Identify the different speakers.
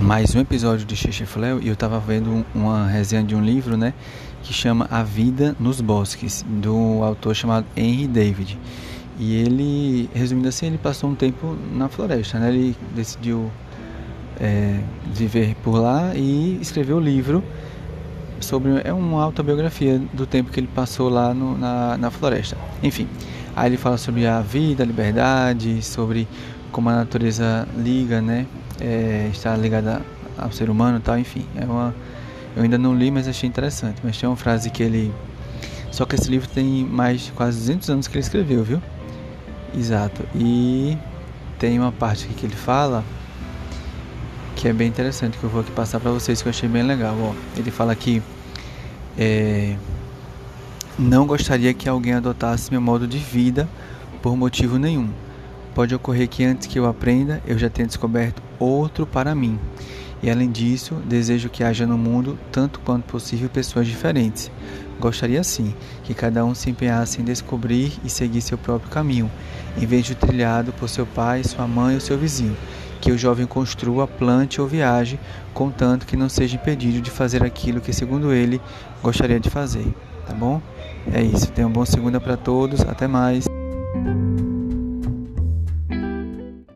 Speaker 1: mais um episódio de Xixifléu e eu estava vendo uma resenha de um livro, né, que chama A Vida nos Bosques, do autor chamado Henry David. E ele, resumindo assim, ele passou um tempo na floresta, né? Ele decidiu é, viver por lá e escreveu o livro sobre é uma autobiografia do tempo que ele passou lá no, na, na floresta. Enfim, aí ele fala sobre a vida, a liberdade, sobre como a natureza liga, né? É, está ligada ao ser humano, tal. Enfim, é uma eu ainda não li, mas achei interessante. Mas tem uma frase que ele só que esse livro tem mais de quase 200 anos que ele escreveu, viu? Exato. E tem uma parte aqui que ele fala que é bem interessante que eu vou aqui passar para vocês que eu achei bem legal. Ó, ele fala que é, não gostaria que alguém adotasse meu modo de vida por motivo nenhum. Pode ocorrer que antes que eu aprenda, eu já tenha descoberto outro para mim. E além disso, desejo que haja no mundo, tanto quanto possível, pessoas diferentes. Gostaria sim que cada um se empenhasse em descobrir e seguir seu próprio caminho, em vez de trilhado por seu pai, sua mãe ou seu vizinho. Que o jovem construa, plante ou viaje, contanto que não seja impedido de fazer aquilo que, segundo ele, gostaria de fazer. Tá bom? É isso. Tenha um bom segunda para todos. Até mais.